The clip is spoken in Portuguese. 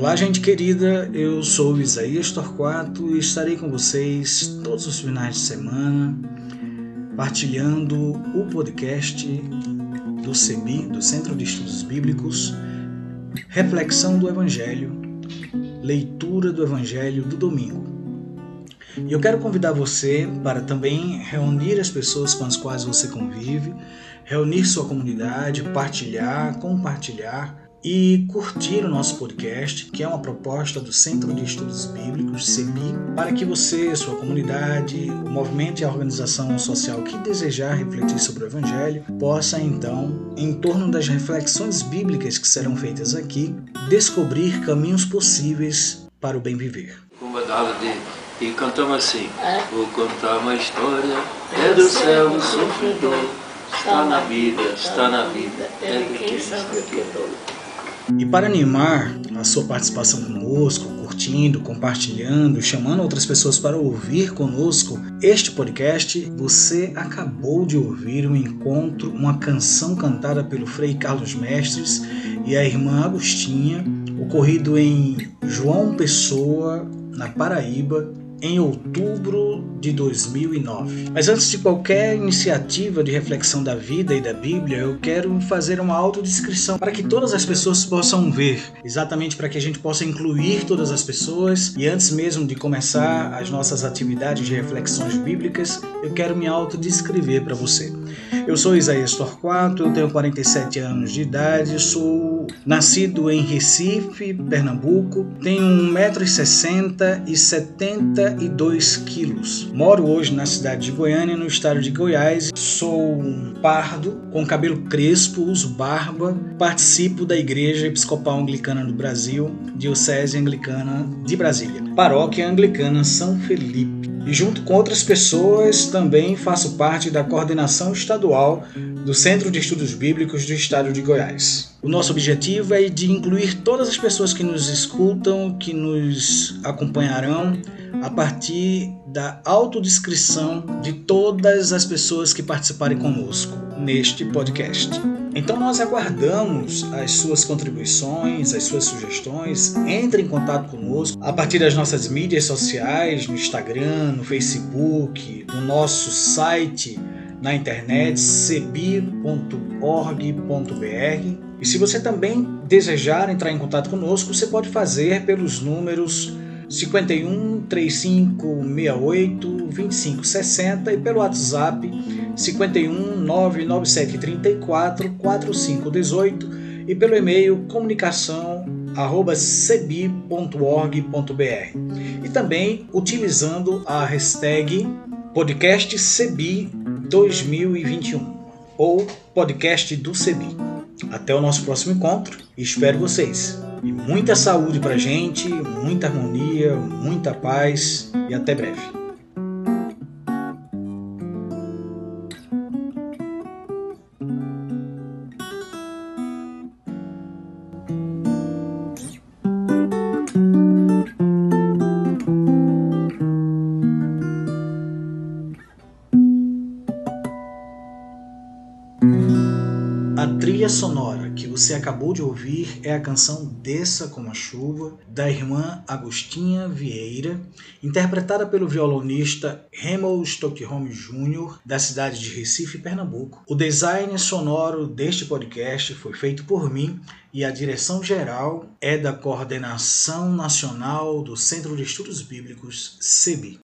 Olá, gente querida, eu sou Isaías Torquato e estarei com vocês todos os finais de semana partilhando o podcast do CEBI, do Centro de Estudos Bíblicos, Reflexão do Evangelho, leitura do Evangelho do domingo. E eu quero convidar você para também reunir as pessoas com as quais você convive, reunir sua comunidade, partilhar, compartilhar e curtir o nosso podcast, que é uma proposta do Centro de Estudos Bíblicos, CEBI, para que você, sua comunidade, o movimento e a organização social que desejar refletir sobre o Evangelho, possa então, em torno das reflexões bíblicas que serão feitas aqui, descobrir caminhos possíveis para o bem viver. de, e cantamos assim: é? Vou contar uma história, é do céu o sofredor, está na vida, está na vida, é de quem sabe o que é dor. E para animar a sua participação conosco, curtindo, compartilhando, chamando outras pessoas para ouvir conosco este podcast, você acabou de ouvir um encontro, uma canção cantada pelo Frei Carlos Mestres e a irmã Agostinha, ocorrido em João Pessoa, na Paraíba, em outubro de 2009. Mas antes de qualquer iniciativa de reflexão da vida e da Bíblia, eu quero fazer uma autodescrição para que todas as pessoas possam ver, exatamente para que a gente possa incluir todas as pessoas. E antes mesmo de começar as nossas atividades de reflexões bíblicas, eu quero me autodescrever para você. Eu sou Isaías Torquato, eu tenho 47 anos de idade, sou nascido em Recife, Pernambuco, tenho 1,60m e 72 quilos. Moro hoje na cidade de Goiânia, no estado de Goiás. Sou um pardo, com cabelo crespo, uso barba, participo da Igreja Episcopal Anglicana do Brasil, Diocese Anglicana de Brasília, Paróquia Anglicana São Felipe e junto com outras pessoas também faço parte da coordenação estadual do Centro de Estudos Bíblicos do Estado de Goiás. O nosso objetivo é de incluir todas as pessoas que nos escutam, que nos acompanharão a partir da autodescrição de todas as pessoas que participarem conosco neste podcast. Então nós aguardamos as suas contribuições, as suas sugestões. Entre em contato conosco a partir das nossas mídias sociais, no Instagram, no Facebook, no nosso site na internet cebi.org.br. E se você também desejar entrar em contato conosco, você pode fazer pelos números 51 3568 2560 e pelo WhatsApp 51 997 34 4518 e pelo e-mail comunicação arroba cebi.org.br e também utilizando a hashtag podcast cebi 2021 ou podcast do cebi. Até o nosso próximo encontro e espero vocês. E muita saúde pra gente, muita harmonia, muita paz e até breve. A trilha sonora que você acabou de ouvir é a canção Desça como a Chuva, da irmã Agostinha Vieira, interpretada pelo violonista Remo Stockholm Jr., da cidade de Recife, Pernambuco. O design sonoro deste podcast foi feito por mim e a direção geral é da Coordenação Nacional do Centro de Estudos Bíblicos, CEBI.